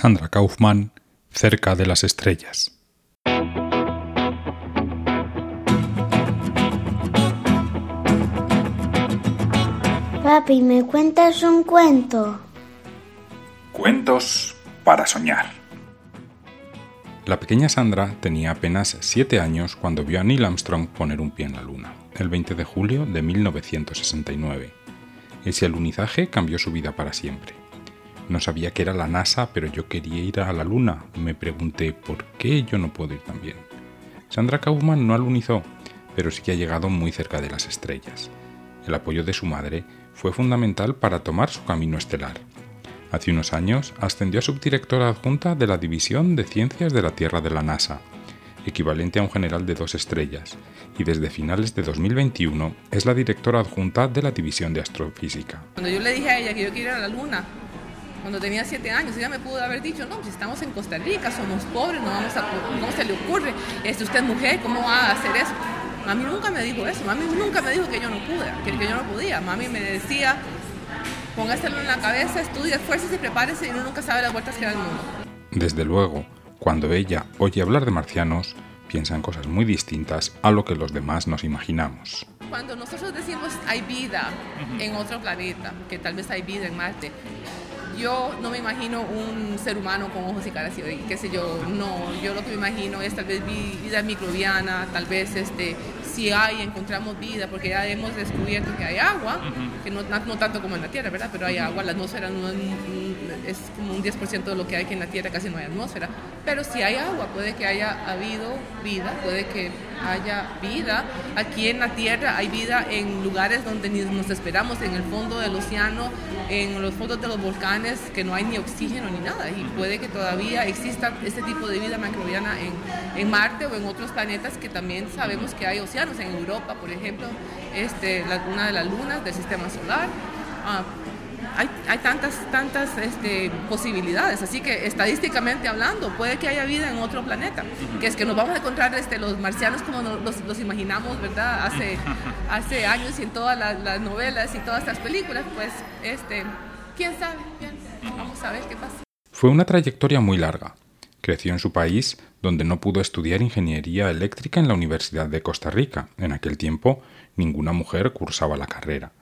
Sandra Kaufman, Cerca de las Estrellas. Papi, ¿me cuentas un cuento? Cuentos para soñar. La pequeña Sandra tenía apenas 7 años cuando vio a Neil Armstrong poner un pie en la Luna, el 20 de julio de 1969. Ese alunizaje cambió su vida para siempre. No sabía que era la NASA, pero yo quería ir a la Luna. Me pregunté por qué yo no puedo ir también. Sandra Kaufman no alunizó, pero sí que ha llegado muy cerca de las estrellas. El apoyo de su madre fue fundamental para tomar su camino estelar. Hace unos años ascendió a subdirectora adjunta de la División de Ciencias de la Tierra de la NASA, equivalente a un general de dos estrellas, y desde finales de 2021 es la directora adjunta de la División de Astrofísica. Cuando yo le dije a ella que yo quería ir a la Luna, cuando tenía siete años, ella me pudo haber dicho, no, si estamos en Costa Rica, somos pobres, no vamos a, ¿cómo se le ocurre? Este, usted es mujer, ¿cómo va a hacer eso? Mami nunca me dijo eso, mami nunca me dijo que yo no pude, que, que yo no podía. Mami me decía, póngaselo en la cabeza, estudie, esfuerce y prepárese y uno nunca sabe las vueltas que da el mundo. Desde luego, cuando ella oye hablar de marcianos, piensa en cosas muy distintas a lo que los demás nos imaginamos. Cuando nosotros decimos hay vida en otro planeta, que tal vez hay vida en Marte, yo no me imagino un ser humano con ojos y caras y qué sé yo, no, yo lo que me imagino es tal vez vida microbiana, tal vez este, si hay, encontramos vida, porque ya hemos descubierto que hay agua, que no, no, tanto como en la Tierra, ¿verdad? Pero hay agua, la atmósfera no es, es, como un 10% de lo que hay que en la Tierra, casi no hay atmósfera, pero si hay agua, puede que haya habido vida, puede que haya vida. Aquí en la Tierra hay vida en lugares donde ni nos esperamos, en el fondo del océano, en los fondos de los volcanes, que no hay ni oxígeno ni nada. Y puede que todavía exista este tipo de vida microbiana en, en Marte o en otros planetas que también sabemos que hay océanos. En Europa, por ejemplo, este, la, una de las lunas del sistema solar. Ah, hay, tantas, tantas este, posibilidades. Así que estadísticamente hablando, puede que haya vida en otro planeta. Que es que nos vamos a encontrar este, los marcianos como los, los imaginamos, ¿verdad? Hace, hace años y en todas las, novelas y todas estas películas, pues, este, quién sabe. vamos a ver qué pasa. Fue una trayectoria muy larga. Creció en su país, donde no pudo estudiar ingeniería eléctrica en la Universidad de Costa Rica. En aquel tiempo, ninguna mujer cursaba la carrera.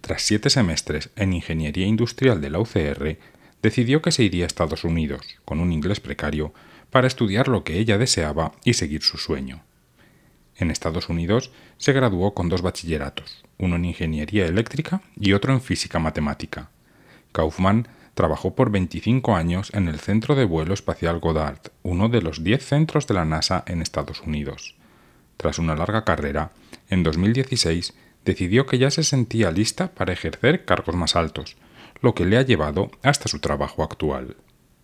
Tras siete semestres en Ingeniería Industrial de la UCR, decidió que se iría a Estados Unidos, con un inglés precario, para estudiar lo que ella deseaba y seguir su sueño. En Estados Unidos se graduó con dos bachilleratos, uno en Ingeniería Eléctrica y otro en Física Matemática. Kaufman trabajó por 25 años en el Centro de Vuelo Espacial Goddard, uno de los 10 centros de la NASA en Estados Unidos. Tras una larga carrera, en 2016 decidió que ya se sentía lista para ejercer cargos más altos, lo que le ha llevado hasta su trabajo actual.